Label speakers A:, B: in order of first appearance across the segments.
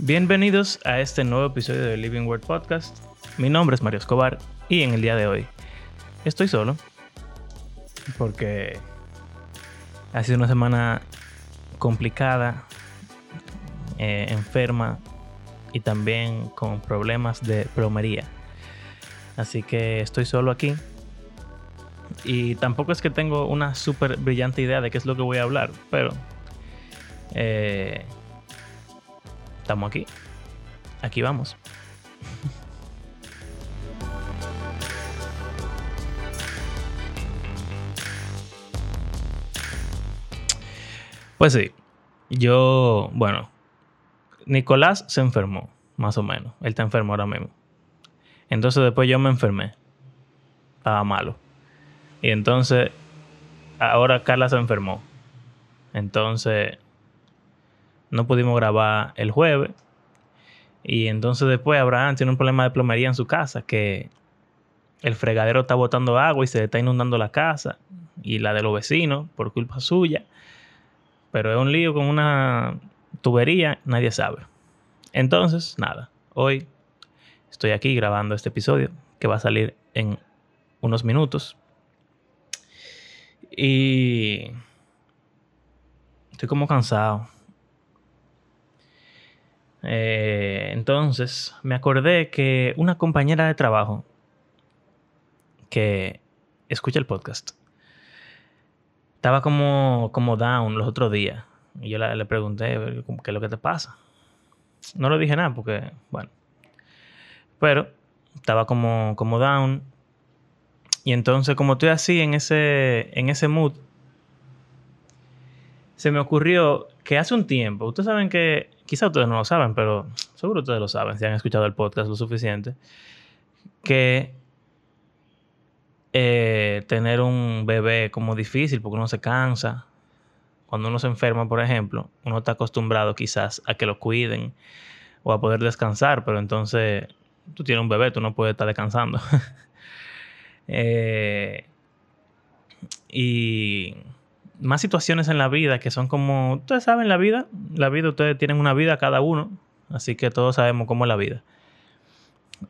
A: Bienvenidos a este nuevo episodio de Living Word Podcast. Mi nombre es Mario Escobar y en el día de hoy estoy solo porque ha sido una semana complicada, eh, enferma y también con problemas de plomería. Así que estoy solo aquí. Y tampoco es que tengo una súper brillante idea de qué es lo que voy a hablar, pero eh, estamos aquí. Aquí vamos. Pues sí, yo, bueno, Nicolás se enfermó, más o menos. Él está enfermo ahora mismo. Entonces después yo me enfermé. Estaba malo. Y entonces, ahora Carla se enfermó. Entonces, no pudimos grabar el jueves. Y entonces después Abraham tiene un problema de plomería en su casa, que el fregadero está botando agua y se está inundando la casa y la de los vecinos por culpa suya. Pero es un lío con una tubería, nadie sabe. Entonces, nada, hoy estoy aquí grabando este episodio que va a salir en unos minutos. Y estoy como cansado. Eh, entonces me acordé que una compañera de trabajo que escucha el podcast estaba como, como down los otros días. Y yo le pregunté, ¿qué es lo que te pasa? No le dije nada porque, bueno. Pero estaba como, como down. Y entonces, como estoy así en ese, en ese mood, se me ocurrió que hace un tiempo, ustedes saben que, quizá ustedes no lo saben, pero seguro ustedes lo saben si han escuchado el podcast lo suficiente, que eh, tener un bebé como difícil porque uno se cansa. Cuando uno se enferma, por ejemplo, uno está acostumbrado quizás a que lo cuiden o a poder descansar, pero entonces tú tienes un bebé, tú no puedes estar descansando. Eh, y más situaciones en la vida que son como, ustedes saben la vida, la vida, ustedes tienen una vida cada uno, así que todos sabemos cómo es la vida.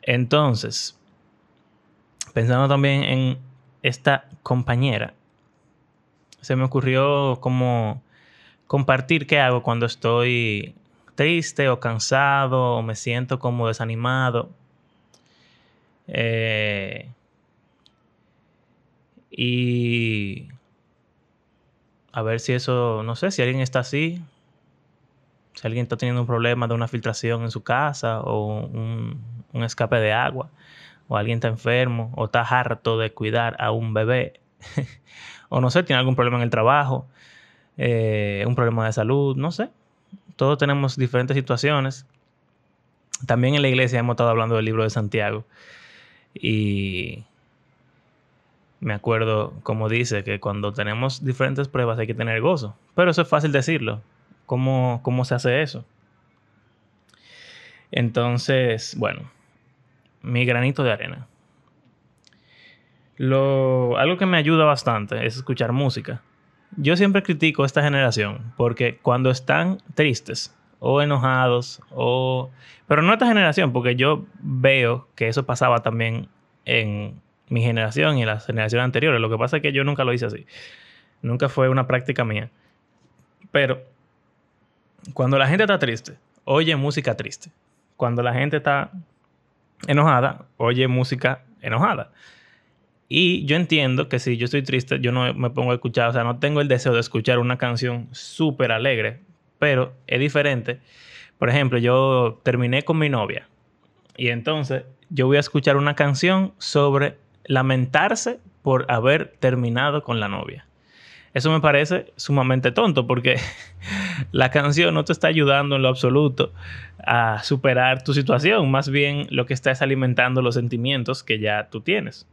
A: Entonces, pensando también en esta compañera, se me ocurrió como compartir qué hago cuando estoy triste o cansado o me siento como desanimado. Eh, y a ver si eso, no sé, si alguien está así, si alguien está teniendo un problema de una filtración en su casa o un, escape de agua o alguien está enfermo, o está harto de cuidar a un bebé, o no sé, tiene algún problema en el trabajo, eh, un problema de salud, no sé. Todos tenemos diferentes situaciones. También en la iglesia hemos estado hablando del libro de Santiago. Y me acuerdo, como dice, que cuando tenemos diferentes pruebas hay que tener gozo. Pero eso es fácil decirlo. ¿Cómo, cómo se hace eso? Entonces, bueno, mi granito de arena. Lo, algo que me ayuda bastante es escuchar música. Yo siempre critico a esta generación porque cuando están tristes o enojados o... Pero no esta generación, porque yo veo que eso pasaba también en mi generación y las generaciones anteriores. Lo que pasa es que yo nunca lo hice así. Nunca fue una práctica mía. Pero cuando la gente está triste, oye música triste. Cuando la gente está enojada, oye música enojada. Y yo entiendo que si yo estoy triste, yo no me pongo a escuchar, o sea, no tengo el deseo de escuchar una canción súper alegre, pero es diferente. Por ejemplo, yo terminé con mi novia y entonces yo voy a escuchar una canción sobre lamentarse por haber terminado con la novia. Eso me parece sumamente tonto porque la canción no te está ayudando en lo absoluto a superar tu situación, más bien lo que está es alimentando los sentimientos que ya tú tienes.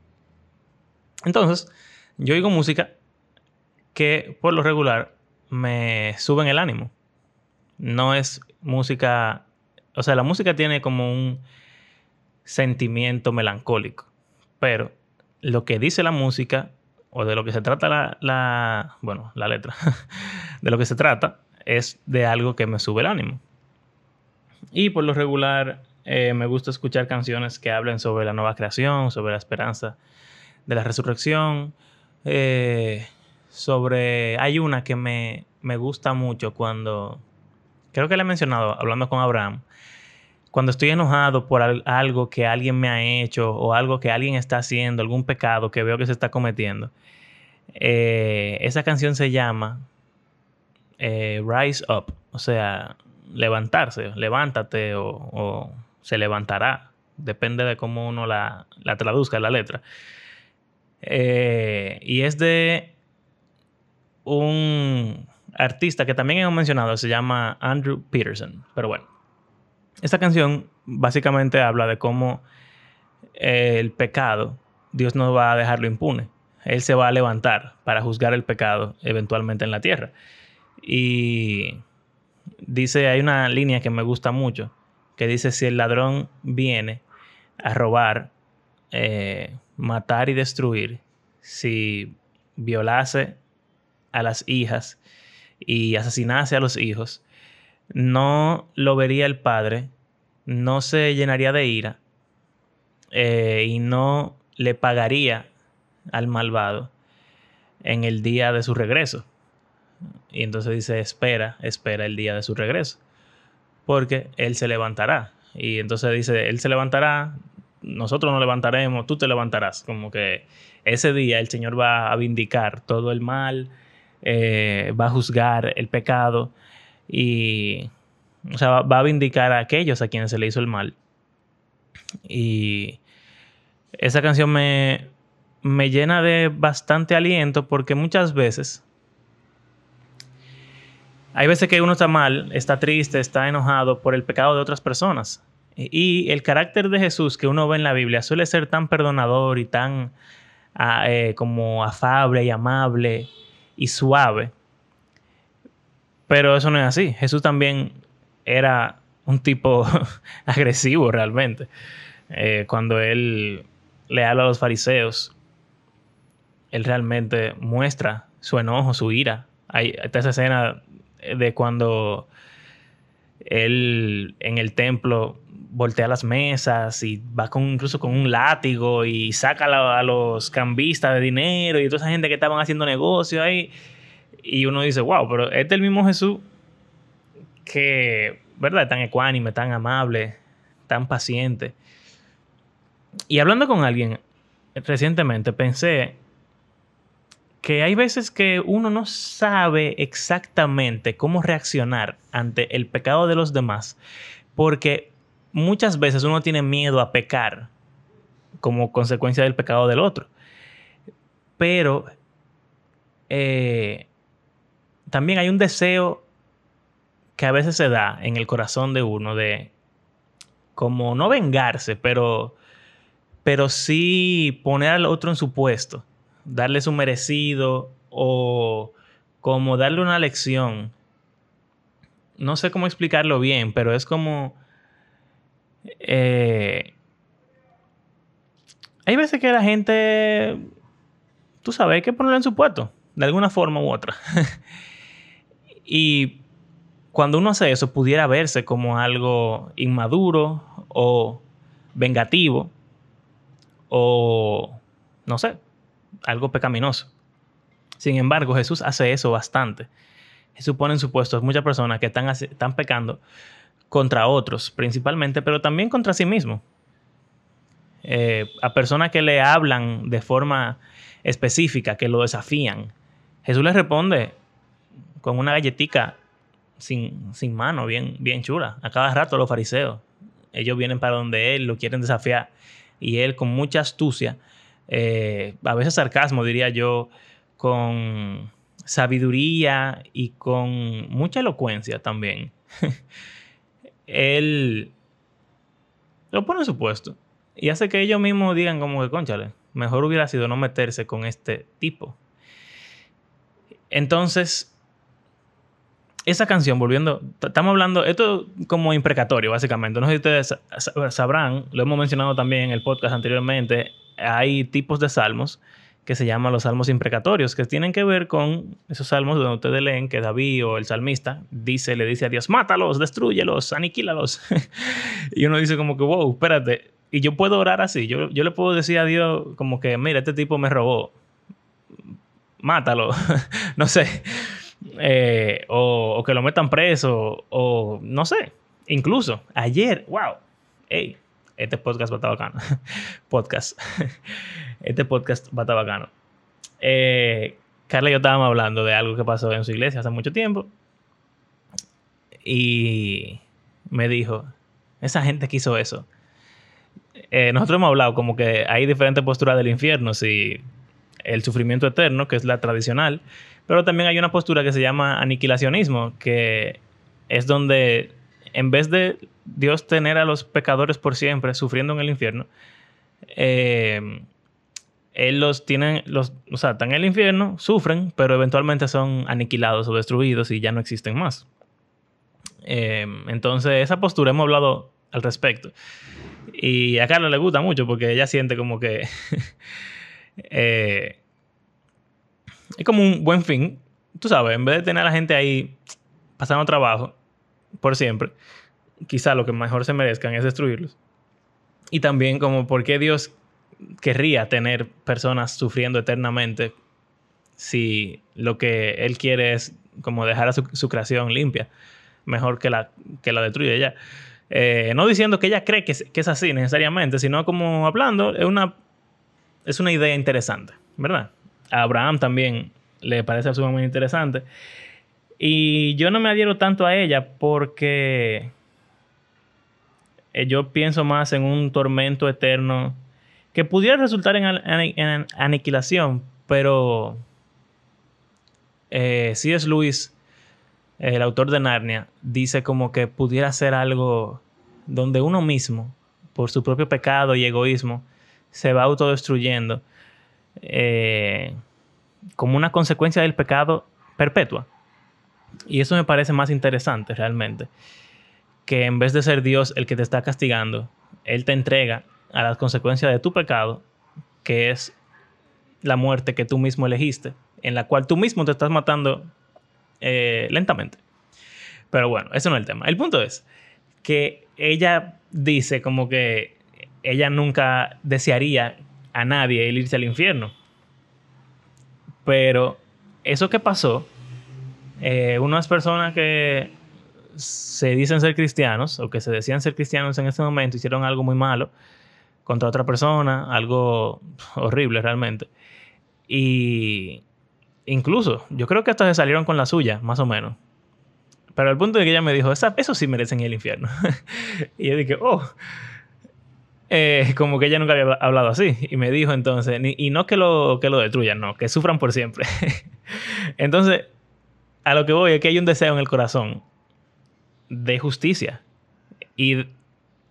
A: Entonces, yo oigo música que por lo regular me suben el ánimo. No es música, o sea, la música tiene como un sentimiento melancólico, pero lo que dice la música o de lo que se trata la, la bueno, la letra, de lo que se trata es de algo que me sube el ánimo. Y por lo regular eh, me gusta escuchar canciones que hablen sobre la nueva creación, sobre la esperanza de la resurrección. Eh, sobre... Hay una que me, me gusta mucho cuando... Creo que le he mencionado hablando con Abraham. Cuando estoy enojado por algo que alguien me ha hecho o algo que alguien está haciendo, algún pecado que veo que se está cometiendo. Eh, esa canción se llama Rise Up, o sea, levantarse, levántate o, se levantará, depende de cómo uno la, la traduzca la letra. Eh, y es de un artista que también hemos mencionado, se llama Andrew Peterson. Pero bueno, esta canción básicamente habla de cómo el pecado, Dios no va a dejarlo impune. Él se va a levantar para juzgar el pecado eventualmente en la tierra. Y dice, hay una línea que me gusta mucho, que dice, si el ladrón viene a robar, eh, matar y destruir, si violase a las hijas y asesinase a los hijos, no lo vería el padre, no se llenaría de ira eh, y no le pagaría al malvado en el día de su regreso. Y entonces dice, espera, espera el día de su regreso. Porque Él se levantará. Y entonces dice, Él se levantará, nosotros nos levantaremos, tú te levantarás. Como que ese día el Señor va a vindicar todo el mal, eh, va a juzgar el pecado y, o sea, va, a vindicar a aquellos a quienes se le hizo el mal. Y esa canción me, me llena de bastante aliento porque muchas veces hay veces que uno está mal, está triste, está enojado por el pecado de otras personas. Y el carácter de Jesús que uno ve en la Biblia suele ser tan perdonador y tan ah, eh, como afable y amable y suave. Pero eso no es así. Jesús también era un tipo agresivo realmente. Eh, cuando él le habla a los fariseos, él realmente muestra su enojo, su ira. Hay esa escena de cuando él en el templo voltea las mesas y va con, incluso con un látigo y saca a, los cambistas de dinero y toda esa gente que estaban haciendo negocio ahí. Y uno dice, wow, pero este es el mismo Jesús que, ¿verdad? Tan ecuánime, tan amable, tan paciente. Y hablando con alguien recientemente, pensé que hay veces que uno no sabe exactamente cómo reaccionar ante el pecado de los demás, porque muchas veces uno tiene miedo a pecar como consecuencia del pecado del otro. Pero eh, también hay un deseo que a veces se da en el corazón de uno de como no vengarse, pero, pero sí poner al otro en su puesto darle su merecido o como darle una lección. No sé cómo explicarlo bien, pero es como... Eh, hay veces que la gente, tú sabes, hay que ponerlo en su puesto, de alguna forma u otra. y cuando uno hace eso, pudiera verse como algo inmaduro o vengativo o, no sé, algo pecaminoso. Sin embargo, Jesús hace eso bastante. Jesús pone en su puesto a muchas personas que están, están pecando contra otros principalmente, pero también contra sí mismo. Eh, a personas que le hablan de forma específica, que lo desafían. Jesús les responde con una galletica sin, sin mano, bien, bien chula. A cada rato los fariseos, ellos vienen para donde él, lo quieren desafiar. Y él con mucha astucia eh, a veces sarcasmo, diría yo, con sabiduría y con mucha elocuencia también. Él lo pone en su puesto y hace que ellos mismos digan como que, conchale, mejor hubiera sido no meterse con este tipo. Entonces, esa canción, volviendo, estamos hablando, esto como imprecatorio, básicamente. No sé si ustedes sabrán, lo hemos mencionado también en el podcast anteriormente, hay tipos de salmos que se llama los salmos imprecatorios, que tienen que ver con esos salmos donde ustedes leen que David o el salmista dice, le dice a Dios, mátalos, destruyelos, aniquílalos. y uno dice como que, wow, espérate, y yo puedo orar así, yo, yo le puedo decir a Dios como que, mira, este tipo me robó, mátalo, no sé, eh, o, que lo metan preso, o no sé, incluso ayer, wow, hey, este podcast va a estar bacano. podcast. este podcast va a estar bacano. Eh, Carla y yo estábamos hablando de algo que pasó en su iglesia hace mucho tiempo. Y me dijo, esa gente que hizo eso. Eh, nosotros hemos hablado como que hay diferentes posturas del infierno, si el sufrimiento eterno, que es la tradicional, pero también hay una postura que se llama aniquilacionismo, que es donde en vez de Dios tener a los pecadores por siempre sufriendo en el infierno, eh, Él los tiene, los, o sea, están en el infierno, sufren, pero eventualmente son aniquilados o destruidos y ya no existen más. Eh, entonces, esa postura hemos hablado al respecto. Y a Carla le gusta mucho porque ella siente como que eh, es como un buen fin. Tú sabes, en vez de tener a la gente ahí pasando trabajo por siempre, quizá lo que mejor se merezcan es destruirlos. Y también como por qué Dios querría tener personas sufriendo eternamente si lo que Él quiere es como dejar a su, creación limpia, mejor que la, que la destruya ya. Eh, no diciendo que ella cree que que es, así necesariamente, sino como hablando, es una, es una idea interesante, ¿verdad? A Abraham también le parece sumamente interesante. Y yo no me adhiero tanto a ella porque eh, yo pienso más en un tormento eterno que pudiera resultar en, aniquilación, pero eh, C.S. Lewis, el autor de Narnia, dice como que pudiera ser algo donde uno mismo, por su propio pecado y egoísmo, se va autodestruyendo eh, como una consecuencia del pecado perpetua. Y eso me parece más interesante realmente que en vez de ser Dios el que te está castigando, Él te entrega a las consecuencias de tu pecado, que es la muerte que tú mismo elegiste, en la cual tú mismo te estás matando eh, lentamente. Pero bueno, eso no es el tema. El punto es que ella dice como que ella nunca desearía a nadie el irse al infierno. Pero eso que pasó, eh, unas personas que se dicen ser cristianos o que se decían ser cristianos en ese momento hicieron algo muy malo contra otra persona, algo horrible realmente. Y incluso, yo creo que hasta se salieron con la suya, más o menos. Pero al punto de que ella me dijo, eso sí merecen el infierno. y yo dije, oh, eh, como que ella nunca había hablado así. Y me dijo entonces, y no que lo, que lo destruyan, no, que sufran por siempre. entonces, a lo que voy es que hay un deseo en el corazón de justicia y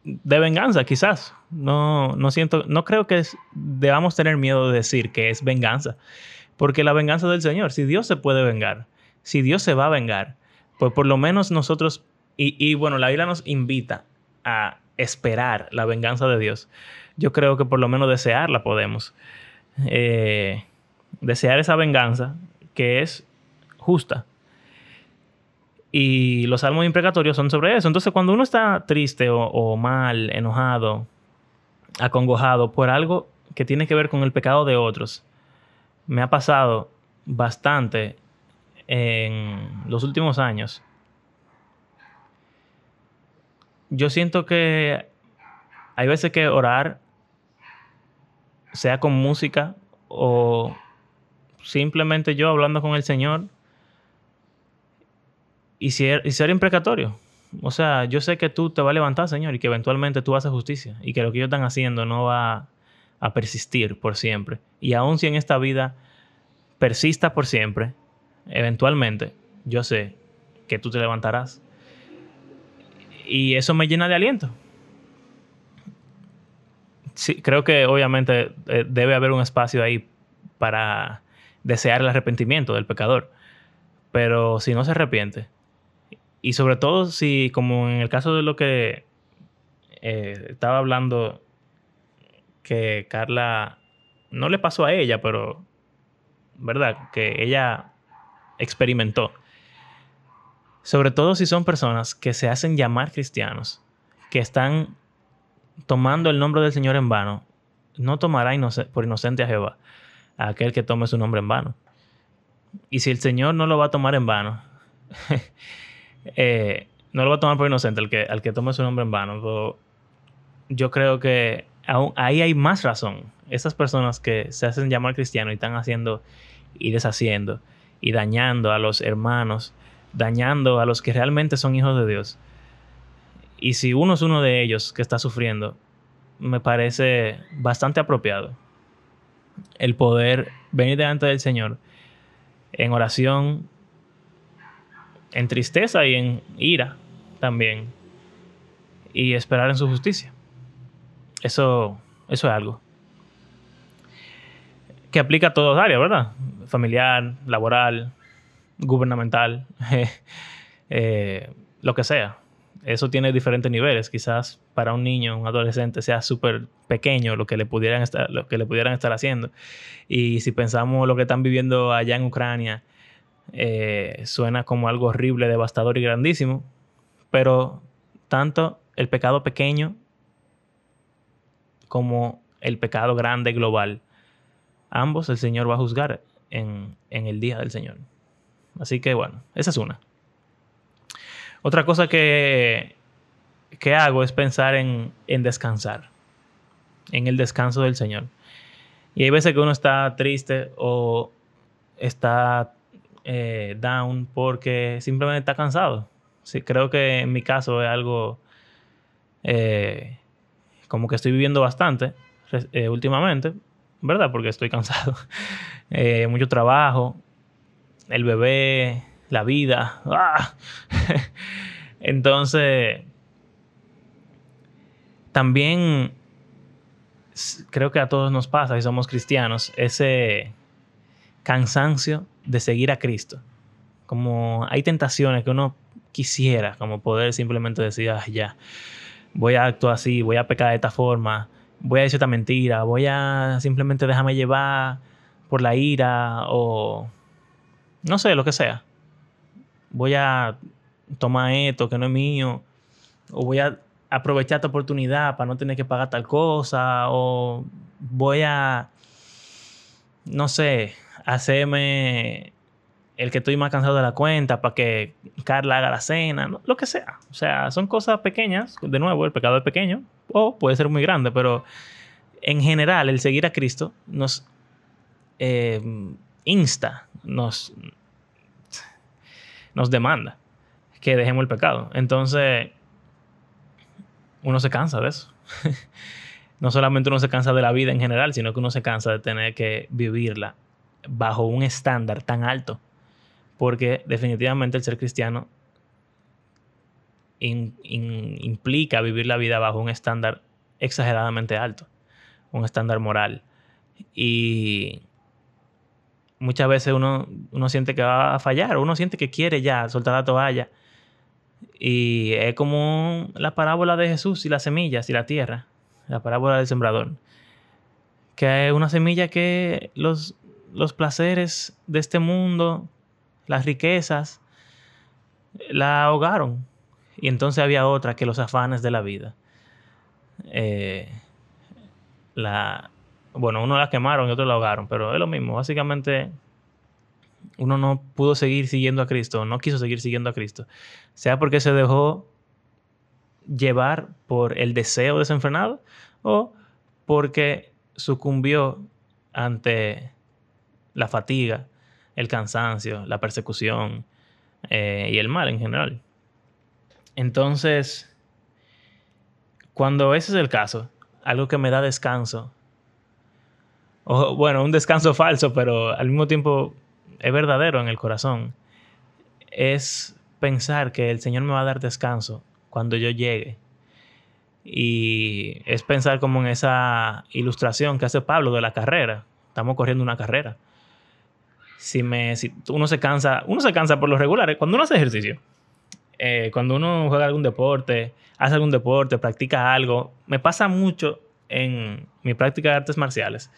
A: de venganza, quizás. No, no siento, no creo que debamos tener miedo de decir que es venganza, porque la venganza del Señor, si Dios se puede vengar, si Dios se va a vengar, pues por lo menos nosotros, y, bueno, la Biblia nos invita a esperar la venganza de Dios. Yo creo que por lo menos desearla podemos. Eh, desear esa venganza que es justa y los salmos imprecatorios son sobre eso. Entonces, cuando uno está triste o, mal, enojado, acongojado por algo que tiene que ver con el pecado de otros, me ha pasado bastante en los últimos años. Yo siento que hay veces que orar, sea con música o simplemente yo hablando con el Señor, y ser, y ser imprecatorio. O sea, yo sé que tú te vas a levantar, Señor, y que eventualmente tú haces justicia y que lo que ellos están haciendo no va a persistir por siempre. Y aun si en esta vida persista por siempre, eventualmente yo sé que tú te levantarás. Y eso me llena de aliento. Sí, creo que obviamente eh, debe haber un espacio ahí para desear el arrepentimiento del pecador. Pero si no se arrepiente, y sobre todo si, como en el caso de lo que eh, estaba hablando, que Carla no le pasó a ella, pero, ¿verdad? Que ella experimentó. Sobre todo si son personas que se hacen llamar cristianos, que están tomando el nombre del Señor en vano, no tomará por inocente a Jehová, a aquel que tome su nombre en vano. Y si el Señor no lo va a tomar en vano, eh, no lo va a tomar por inocente al que, al que tome su nombre en vano, yo creo que ahí hay más razón. Esas personas que se hacen llamar cristianos y están haciendo y deshaciendo y dañando a los hermanos, dañando a los que realmente son hijos de Dios. Y si uno es uno de ellos que está sufriendo, me parece bastante apropiado el poder venir delante del Señor en oración, en tristeza y en ira también, y esperar en su justicia. Eso, eso es algo que aplica a todas áreas, ¿verdad? Familiar, laboral, gubernamental, eh, lo que sea. Eso tiene diferentes niveles. Quizás para un niño, un adolescente, sea súper pequeño lo que, le pudieran estar, lo que le pudieran estar haciendo. Y si pensamos lo que están viviendo allá en Ucrania, eh, suena como algo horrible, devastador y grandísimo. Pero tanto el pecado pequeño como el pecado grande global, ambos el Señor va a juzgar en, el día del Señor. Así que bueno, esa es una. Otra cosa que, que hago es pensar en, descansar, en el descanso del Señor. Y hay veces que uno está triste o está eh, down porque simplemente está cansado. Creo que en mi caso es algo eh, como que estoy viviendo bastante eh, últimamente, ¿verdad? Porque estoy cansado. Mucho trabajo, el bebé, la vida. ¡ah! Entonces, también creo que a todos nos pasa, si somos cristianos, ese cansancio de seguir a Cristo. Como hay tentaciones que uno quisiera, como poder simplemente decir, ah, ya, voy a actuar así, voy a pecar de esta forma, voy a decir esta mentira, voy a simplemente dejarme llevar por la ira o no sé, lo que sea. Voy a tomar esto que no es mío o voy a aprovechar esta oportunidad para no tener que pagar tal cosa o voy a, no sé, hacerme el que estoy más cansado de la cuenta para que Carla haga la cena, lo que sea. O sea, son cosas pequeñas. De nuevo, el pecado es pequeño o puede ser muy grande, pero en general el seguir a Cristo nos eh, insta, nos, nos demanda que dejemos el pecado. Entonces, uno se cansa de eso. no solamente uno se cansa de la vida en general, sino que uno se cansa de tener que vivirla bajo un estándar tan alto porque definitivamente el ser cristiano implica vivir la vida bajo un estándar exageradamente alto, un estándar moral. Y muchas veces uno, uno siente que va a fallar, uno siente que quiere ya soltar la toalla. Y es como la parábola de Jesús y las semillas y la tierra, la parábola del sembrador. Que es una semilla que los, los placeres de este mundo las riquezas la ahogaron. Y entonces había otra que los afanes de la vida. Eh, la, bueno, uno la quemaron y otro la ahogaron, pero es lo mismo. Básicamente, uno no pudo seguir siguiendo a Cristo, no quiso seguir siguiendo a Cristo. Sea porque se dejó llevar por el deseo desenfrenado o porque sucumbió ante la fatiga el cansancio, la persecución eh, y el mal en general. Entonces, cuando ese es el caso, algo que me da descanso, o bueno, un descanso falso, pero al mismo tiempo es verdadero en el corazón, es pensar que el Señor me va a dar descanso cuando yo llegue. Y es pensar como en esa ilustración que hace Pablo de la carrera. Estamos corriendo una carrera si me si uno se cansa uno se cansa por lo regular cuando uno hace ejercicio eh, cuando uno juega algún deporte hace algún deporte practica algo me pasa mucho en mi práctica de artes marciales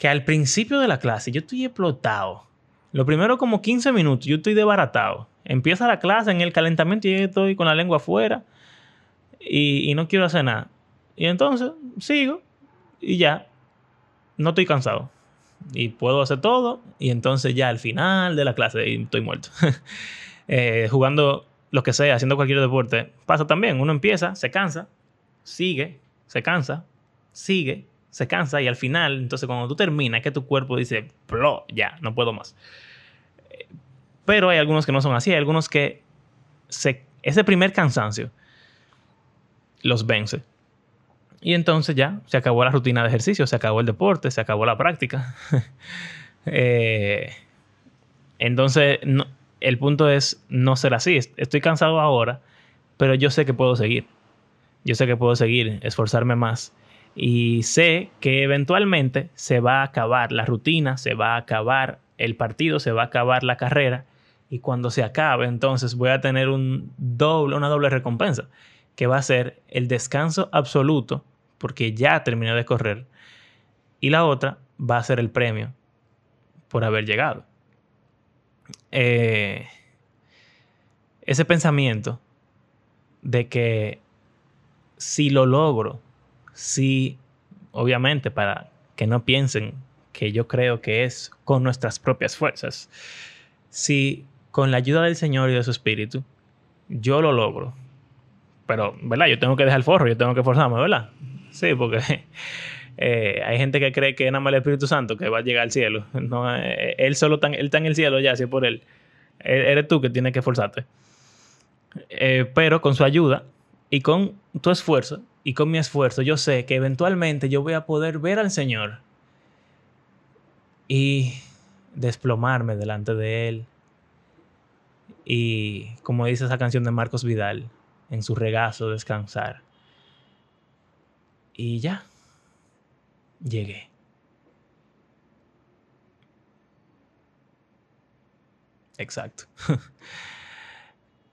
A: que al principio de la clase yo estoy explotado. Lo primero como 15 minutos yo estoy desbaratado. Empieza la clase en el calentamiento y yo estoy con la lengua afuera y, y no quiero hacer nada. Y entonces sigo y ya, no estoy cansado. Y puedo hacer todo y entonces ya al final de la clase estoy muerto. Eh, jugando lo que sea, haciendo cualquier deporte, pasa también. Uno empieza, se cansa, sigue, se cansa, sigue, se cansa y al final, entonces cuando tú terminas, que tu cuerpo dice, Plo, ya, no puedo más. Pero hay algunos que no son así, hay algunos que se, ese primer cansancio los vence. Y entonces ya se acabó la rutina de ejercicio, se acabó el deporte, se acabó la práctica. Eh, entonces, el punto es no ser así. Estoy cansado ahora, pero yo sé que puedo seguir. Yo sé que puedo seguir, esforzarme más. Y sé que eventualmente se va a acabar la rutina, se va a acabar el partido, se va a acabar la carrera. Y cuando se acabe, entonces voy a tener un doble, una doble recompensa, que va a ser el descanso absoluto porque ya terminé de correr. Y la otra va a ser el premio por haber llegado. Eh, ese pensamiento de que si lo logro, si, obviamente, para que no piensen que yo creo que es con nuestras propias fuerzas, si con la ayuda del Señor y de su Espíritu, yo lo logro. Pero, ¿verdad? Yo tengo que dejar el forro, yo tengo que forzarme, ¿verdad? Sí, porque eh, hay gente que cree que es nada más el Espíritu Santo que va a llegar al cielo. No, eh, él solo está, él está en el cielo ya, si es por él. E, eres tú que tienes que esforzarte. Eh, pero con su ayuda y con tu esfuerzo y con mi esfuerzo, yo sé que eventualmente yo voy a poder ver al Señor y desplomarme delante de Él. Y como dice esa canción de Marcos Vidal, en su regazo descansar. Y ya, llegué. Exacto.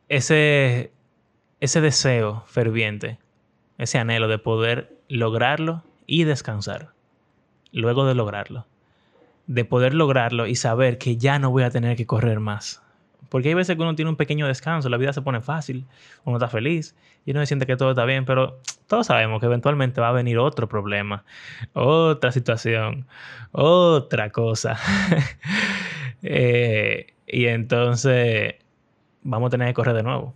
A: ese, ese deseo ferviente, ese anhelo de poder lograrlo y descansar, luego de lograrlo, de poder lograrlo y saber que ya no voy a tener que correr más, porque hay veces que uno tiene un pequeño descanso, la vida se pone fácil, uno está feliz y uno siente que todo está bien, pero todos sabemos que eventualmente va a venir otro problema, otra situación, otra cosa. Eh, y entonces vamos a tener que correr de nuevo.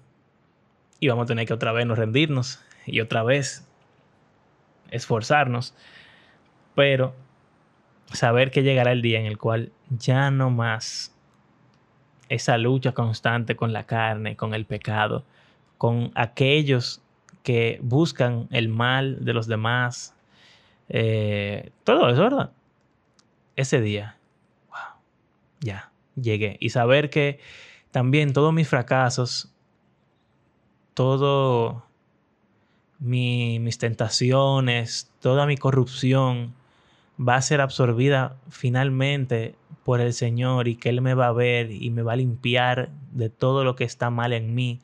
A: Y vamos a tener que otra vez nos rendirnos y otra vez esforzarnos. Pero saber que llegará el día en el cual ya no más esa lucha constante con la carne, con el pecado, con aquellos que buscan el mal de los demás. Eh, todo eso, ¿verdad? Ese día, wow, ya, llegué. Y saber que también todos mis fracasos, todo mis tentaciones, toda mi corrupción va a ser absorbida finalmente por el Señor y que Él me va a ver y me va a limpiar de todo lo que está mal en mí.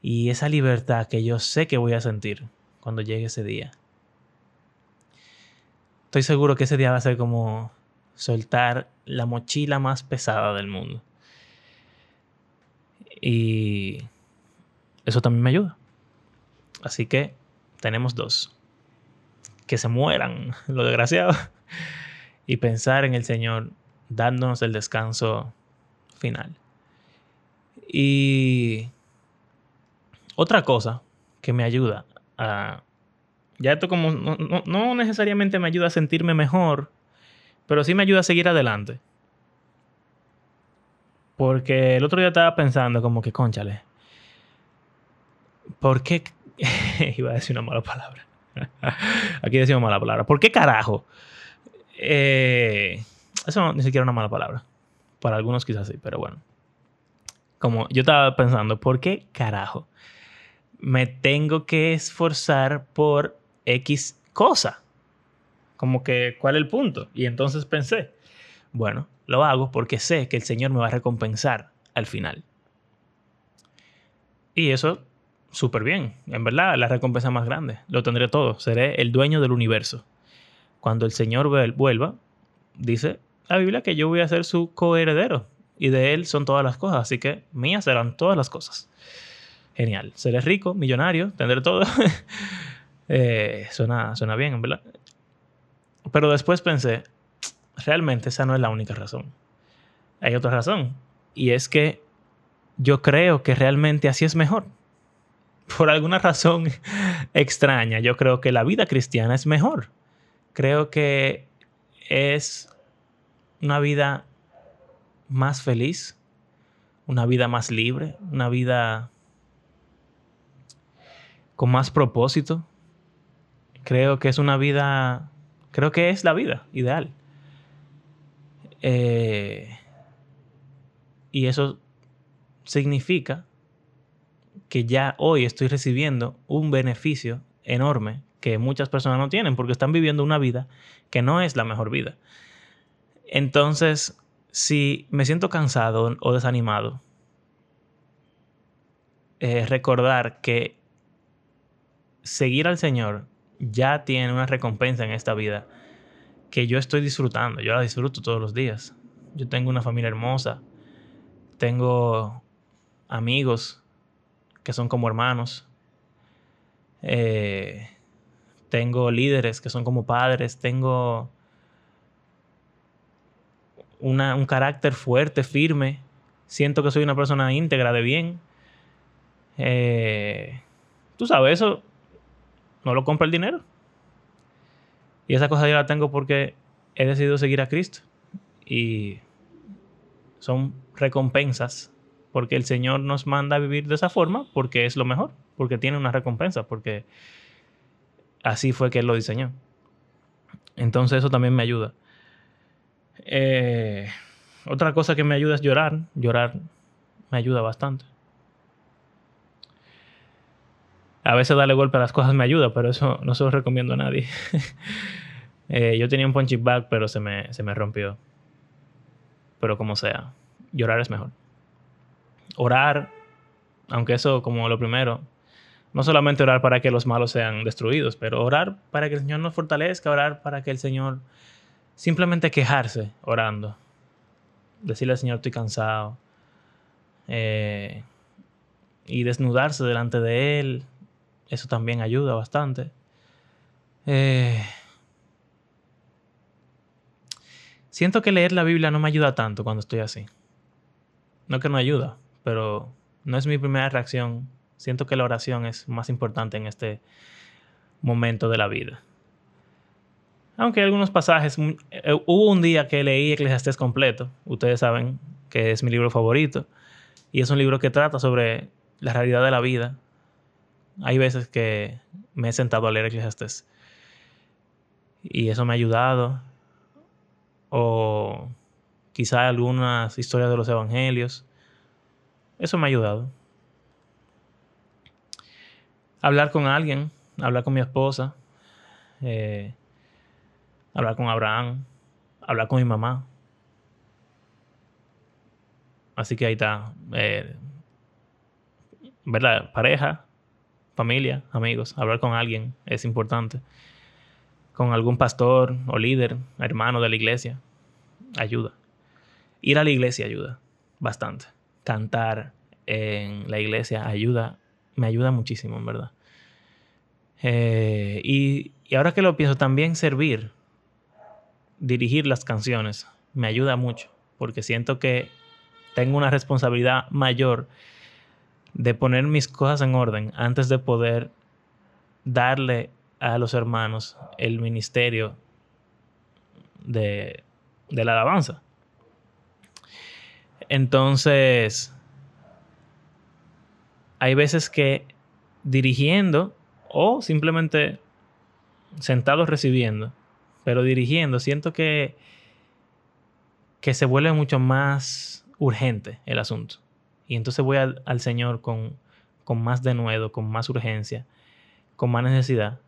A: Y esa libertad que yo sé que voy a sentir cuando llegue ese día. Estoy seguro que ese día va a ser como soltar la mochila más pesada del mundo. Y eso también me ayuda. Así que tenemos dos. Que se mueran los desgraciados. Y pensar en el Señor dándonos el descanso final. Y otra cosa que me ayuda a... Ya esto como no, necesariamente me ayuda a sentirme mejor, pero sí me ayuda a seguir adelante. Porque el otro día estaba pensando como que, conchale, ¿por qué? Iba a decir una mala palabra. Aquí decimos mala palabra. ¿Por qué carajo? Eh, eso no, ni siquiera una mala palabra. Para algunos quizás sí, pero bueno. Como yo estaba pensando, ¿por qué carajo me tengo que esforzar por X cosa? Como que, ¿cuál es el punto? Y entonces pensé, bueno, lo hago porque sé que el Señor me va a recompensar al final. Y eso, súper bien. En verdad, la recompensa más grande. Lo tendré todo. Seré el dueño del universo. Cuando el Señor vuelva, dice la Biblia que yo voy a ser su coheredero y de él son todas las cosas, así que mías serán todas las cosas. Genial. Seré rico, millonario, tendré todo. Eh, suena, suena bien, ¿verdad? Pero después pensé, realmente esa no es la única razón. Hay otra razón. Y es que yo creo que realmente así es mejor. Por alguna razón extraña, yo creo que la vida cristiana es mejor. Creo que es una vida más feliz, una vida más libre, una vida con más propósito. Creo que es una vida, creo que es la vida ideal. Eh, y eso significa que ya hoy estoy recibiendo un beneficio enorme que muchas personas no tienen porque están viviendo una vida que no es la mejor vida. Entonces, si me siento cansado o desanimado, eh, recordar que seguir al Señor ya tiene una recompensa en esta vida que yo estoy disfrutando, yo la disfruto todos los días. Yo tengo una familia hermosa, tengo amigos que son como hermanos, eh, tengo líderes que son como padres, tengo un carácter fuerte, firme. Siento que soy una persona íntegra, de bien. Eh, tú sabes, eso no lo compra el dinero. Y esa cosa yo la tengo porque he decidido seguir a Cristo. Y son recompensas porque el Señor nos manda a vivir de esa forma porque es lo mejor, porque tiene una recompensa, porque así fue que Él lo diseñó. Entonces eso también me ayuda. Eh, otra cosa que me ayuda es llorar. Llorar me ayuda bastante. A veces darle golpe a las cosas me ayuda, pero eso no se lo recomiendo a nadie. Eh, yo tenía un punching bag, pero se me, se me rompió. Pero como sea, llorar es mejor. Orar, aunque eso como lo primero, no solamente orar para que los malos sean destruidos, pero orar para que el Señor nos fortalezca, orar para que el Señor Simplemente quejarse orando. Decirle al Señor estoy cansado. Eh, y desnudarse delante de Él. Eso también ayuda bastante. Eh, siento que leer la Biblia no me ayuda tanto cuando estoy así. No que no ayuda, pero no es mi primera reacción. Siento que la oración es más importante en este momento de la vida. Aunque algunos pasajes, eh, hubo un día que leí Eclesiastés completo, ustedes saben que es mi libro favorito, y es un libro que trata sobre la realidad de la vida. Hay veces que me he sentado a leer Eclesiastés y eso me ha ayudado. O quizá algunas historias de los evangelios. Eso me ha ayudado. Hablar con alguien, hablar con mi esposa. Eh, hablar con Abraham, hablar con mi mamá. Así que ahí está. Eh, ¿Verdad? Pareja, familia, amigos, hablar con alguien es importante. Con algún pastor o líder, hermano de la iglesia, ayuda. Ir a la iglesia ayuda bastante. Cantar en la iglesia ayuda, me ayuda muchísimo, en verdad. Eh, y, y ahora que lo pienso, también servir dirigir las canciones me ayuda mucho porque siento que tengo una responsabilidad mayor de poner mis cosas en orden antes de poder darle a los hermanos el ministerio de, de la alabanza. Entonces, hay veces que dirigiendo o simplemente sentados recibiendo, pero dirigiendo, siento que, que se vuelve mucho más urgente el asunto. Y entonces voy al, Señor con, con más denuedo, con más urgencia, con más necesidad.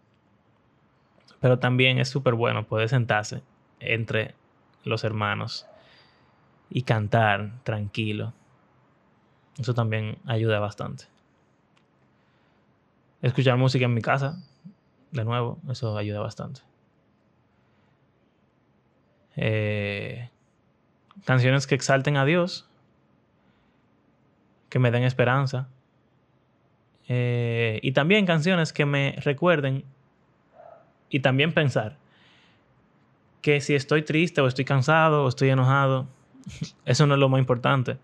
A: Pero también es súper bueno poder sentarse entre los hermanos y cantar tranquilo. Eso también ayuda bastante. Escuchar música en mi casa, de nuevo, eso ayuda bastante. Eh, canciones que exalten a Dios, que me den esperanza. Eh, y también canciones que me recuerden y también pensar que si estoy triste o estoy cansado o estoy enojado, eso no es lo más importante.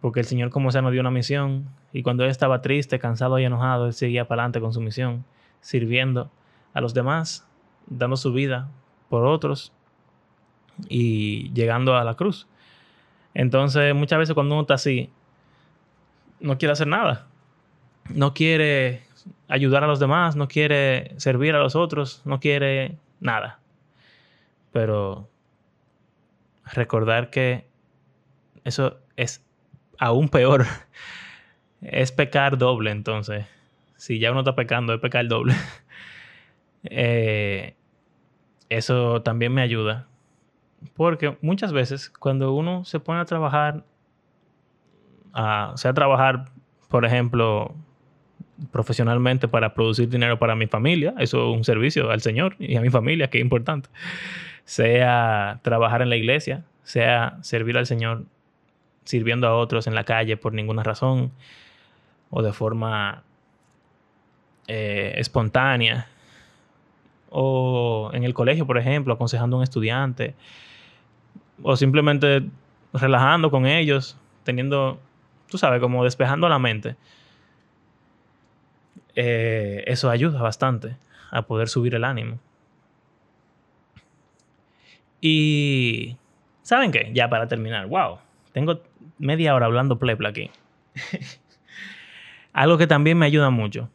A: Porque el Señor como sea nos dio una misión y cuando Él estaba triste, cansado y enojado, Él seguía para adelante con su misión, sirviendo a los demás, dando su vida por otros y llegando a la cruz. Entonces muchas veces cuando uno está así, no quiere hacer nada. No quiere ayudar a los demás, no quiere servir a los otros, no quiere nada. Pero recordar que eso es aún peor. es pecar doble, entonces. Si ya uno está pecando, es pecar doble. Eh, eso también me ayuda. Porque muchas veces cuando uno se pone a trabajar, a, sea, trabajar, por ejemplo, profesionalmente para producir dinero para mi familia, eso es un servicio al Señor y a mi familia, que es importante. Sea trabajar en la iglesia, sea servir al Señor sirviendo a otros en la calle por ninguna razón o de forma eh, espontánea o en el colegio, por ejemplo, aconsejando a un estudiante o simplemente relajando con ellos, teniendo, tú sabes, como despejando la mente. Eh, eso ayuda bastante a poder subir el ánimo. Y, ¿saben qué? Ya para terminar, wow, tengo media hora hablando plepla aquí. Algo que también me ayuda mucho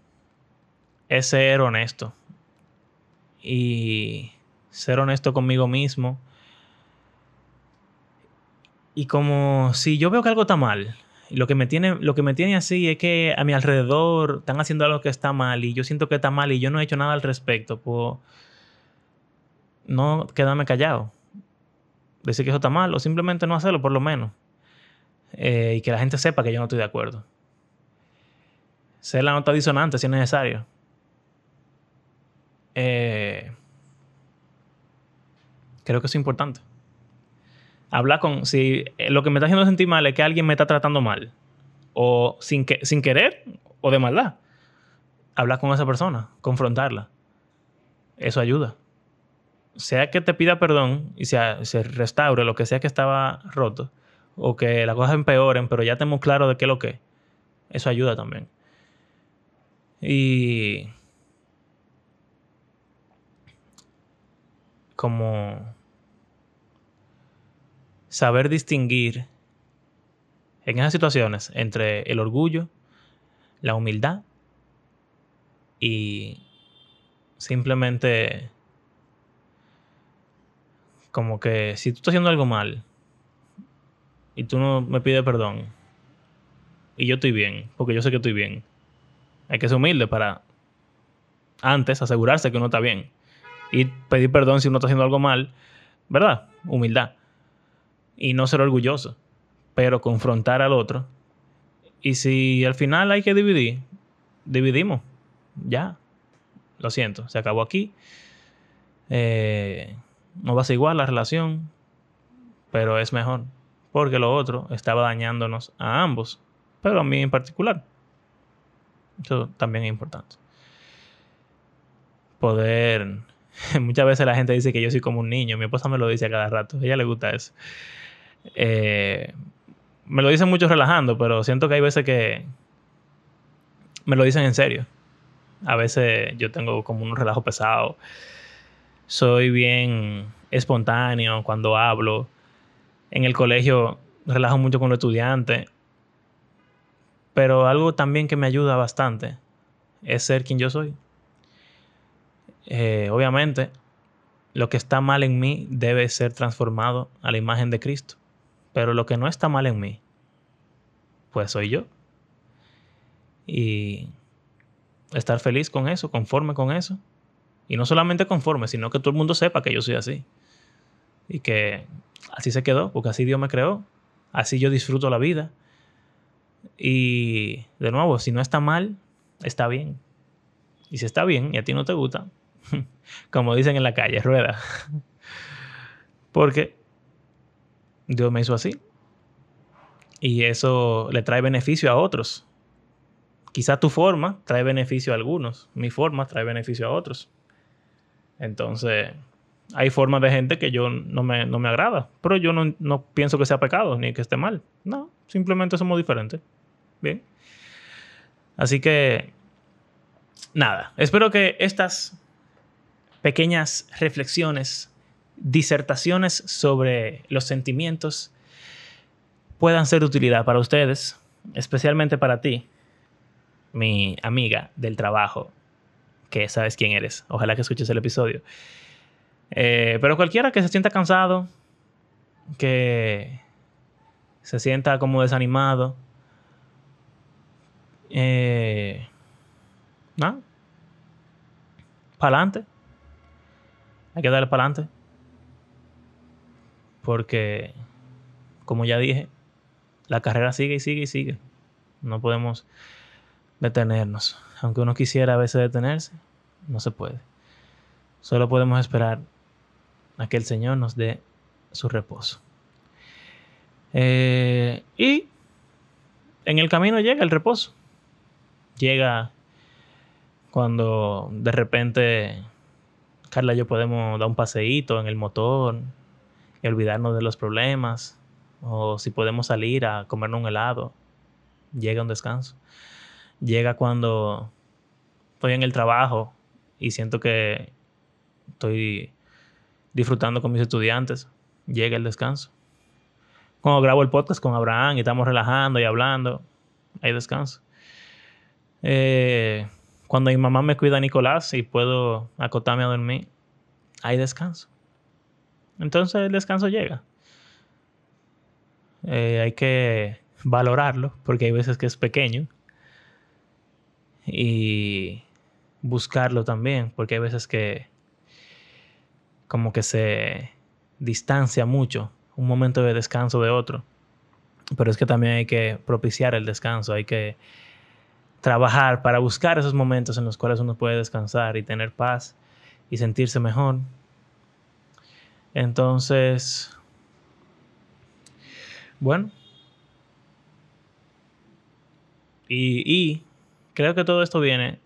A: es ser honesto. Y ser honesto conmigo mismo. Y como si yo veo que algo está mal, lo que me tiene, lo que me tiene así es que a mi alrededor están haciendo algo que está mal y yo siento que está mal y yo no he hecho nada al respecto, pues no quedarme callado. Decir que eso está mal o simplemente no hacerlo por lo menos. Eh, y que la gente sepa que yo no estoy de acuerdo. Ser la nota disonante si es necesario. Eh, creo que es importante. Hablar con. Si eh, lo que me está haciendo sentir mal es que alguien me está tratando mal, o sin, que, sin querer, o de maldad, hablar con esa persona, confrontarla. Eso ayuda. Sea que te pida perdón y se, se restaure lo que sea que estaba roto, o que las cosas empeoren, pero ya tenemos claro de qué es lo que Eso ayuda también. Y como saber distinguir en esas situaciones entre el orgullo, la humildad y simplemente como que si tú estás haciendo algo mal y tú no me pides perdón y yo estoy bien, porque yo sé que estoy bien, hay que ser humilde para antes asegurarse que uno está bien y pedir perdón si uno está haciendo algo mal, ¿verdad? Humildad. Y no ser orgulloso, pero confrontar al otro. Y si al final hay que dividir, dividimos. Ya. Lo siento, se acabó aquí. Eh, no va a ser igual la relación, pero es mejor porque lo otro estaba dañándonos a ambos, pero a mí en particular. Eso también es importante. Poder... Muchas veces la gente dice que yo soy como un niño, mi esposa me lo dice a cada rato, a ella le gusta eso. Eh, me lo dicen mucho relajando, pero siento que hay veces que me lo dicen en serio. A veces yo tengo como un relajo pesado. Soy bien espontáneo cuando hablo en el colegio relajo mucho con los estudiantes. Pero algo también que me ayuda bastante es ser quien yo soy. Eh, obviamente, lo que está mal en mí debe ser transformado a la imagen de Cristo. Pero lo que no está mal en mí, pues soy yo. Y estar feliz con eso, conforme con eso. Y no solamente conforme, sino que todo el mundo sepa que yo soy así. Y que así se quedó, porque así Dios me creó, así yo disfruto la vida. Y de nuevo, si no está mal, está bien. Y si está bien y a ti no te gusta, como dicen en la calle, rueda. Porque Dios me hizo así. Y eso le trae beneficio a otros. Quizá tu forma trae beneficio a algunos. Mi forma trae beneficio a otros. Entonces, hay formas de gente que yo no me, no me agrada. Pero yo no, no pienso que sea pecado ni que esté mal. No, simplemente somos diferentes. Bien. Así que, nada. Espero que estas pequeñas reflexiones, disertaciones sobre los sentimientos puedan ser de utilidad para ustedes, especialmente para ti, mi amiga del trabajo, que sabes quién eres. Ojalá que escuches el episodio. Eh, pero cualquiera que se sienta cansado, que se sienta como desanimado, eh, ¿no? Para adelante. Hay que darle para adelante. Porque, como ya dije, la carrera sigue y sigue y sigue. No podemos detenernos. Aunque uno quisiera a veces detenerse, no se puede. Solo podemos esperar a que el Señor nos dé su reposo. Eh, y en el camino llega el reposo. Llega cuando de repente Carla y yo podemos dar un paseíto en el motor y olvidarnos de los problemas. O si podemos salir a comernos un helado. Llega un descanso. Llega cuando estoy en el trabajo y siento que estoy disfrutando con mis estudiantes. Llega el descanso. Cuando grabo el podcast con Abraham y estamos relajando y hablando, hay descanso. Eh, cuando mi mamá me cuida a Nicolás y puedo acotarme a dormir, hay descanso. Entonces el descanso llega. Eh, hay que valorarlo porque hay veces que es pequeño. Y buscarlo también porque hay veces que como que se distancia mucho un momento de descanso de otro. Pero es que también hay que propiciar el descanso, hay que trabajar para buscar esos momentos en los cuales uno puede descansar y tener paz y sentirse mejor. Entonces, bueno. Y, creo que todo esto viene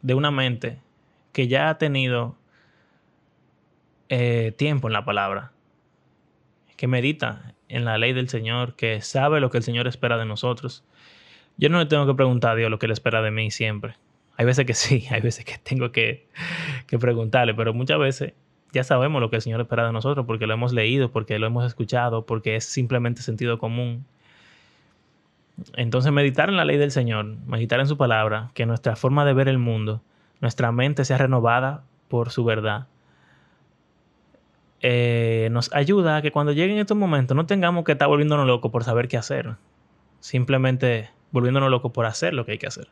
A: de una mente que ya ha tenido eh, tiempo en la palabra, que medita en la ley del Señor, que sabe lo que el Señor espera de nosotros. Yo no le tengo que preguntar a Dios lo que Él espera de mí siempre. Hay veces que sí, hay veces que tengo que, que preguntarle, pero muchas veces ya sabemos lo que el Señor espera de nosotros porque lo hemos leído, porque lo hemos escuchado, porque es simplemente sentido común. Entonces meditar en la ley del Señor, meditar en su palabra, que nuestra forma de ver el mundo, nuestra mente sea renovada por su verdad, eh, nos ayuda a que cuando lleguen estos momentos no tengamos que estar volviéndonos locos por saber qué hacer. Simplemente volviéndonos locos por hacer lo que hay que hacer.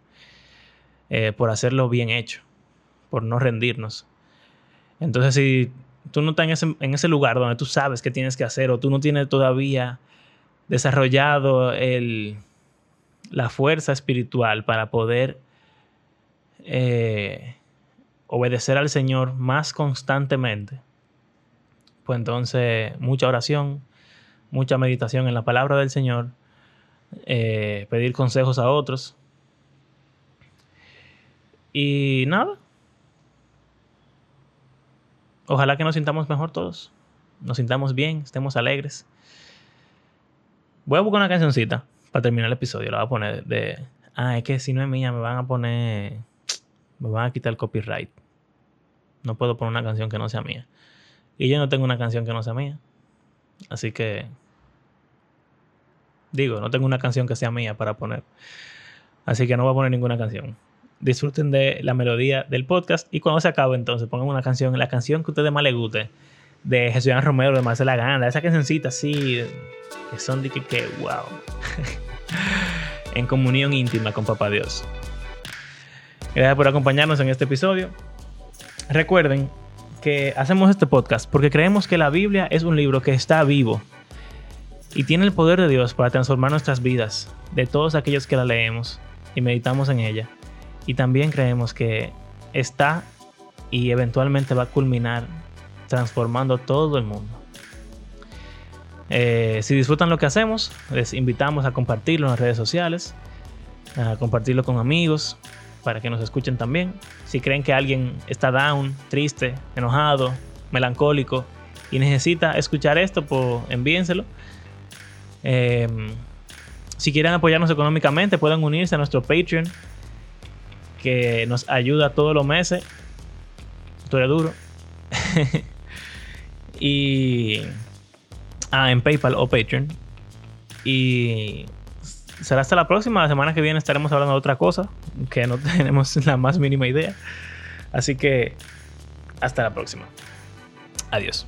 A: Eh, por hacerlo bien hecho. Por no rendirnos. Entonces, si tú no estás en ese, en ese lugar donde tú sabes qué tienes que hacer o tú no tienes todavía desarrollado el, la fuerza espiritual para poder eh, obedecer al Señor más constantemente, pues entonces mucha oración, mucha meditación en la palabra del Señor, eh, pedir consejos a otros. Y nada. Ojalá que nos sintamos mejor todos. Nos sintamos bien, estemos alegres. Voy a buscar una cancioncita para terminar el episodio, la voy a poner de. Ah, es que si no es mía, me van a poner. Me van a quitar el copyright. No puedo poner una canción que no sea mía. Y yo no tengo una canción que no sea mía. Así que. Digo, no tengo una canción que sea mía para poner. Así que no voy a poner ninguna canción. Disfruten de la melodía del podcast y cuando se acabe entonces pongan una canción, la canción que a ustedes más les guste de Jesús Romero, de Marcela Ganda, esa cancioncita así, que son de que, que wow. en comunión íntima con Papá Dios. Gracias por acompañarnos en este episodio. Recuerden que hacemos este podcast porque creemos que la Biblia es un libro que está vivo y tiene el poder de Dios para transformar nuestras vidas, de todos aquellos que la leemos y meditamos en ella. Y también creemos que está y eventualmente va a culminar transformando todo el mundo. Eh, si disfrutan lo que hacemos, les invitamos a compartirlo en las redes sociales, a compartirlo con amigos, para que nos escuchen también. Si creen que alguien está down, triste, enojado, melancólico y necesita escuchar esto, pues envíenselo. Em, si quieren apoyarnos económicamente, pueden unirse a nuestro Patreon, que nos ayuda todos los meses. Estoy duro. y. Ah, en PayPal o Patreon. Y será hasta la próxima. La semana que viene estaremos hablando de otra cosa que no tenemos la más mínima idea. Así que hasta la próxima. Adiós.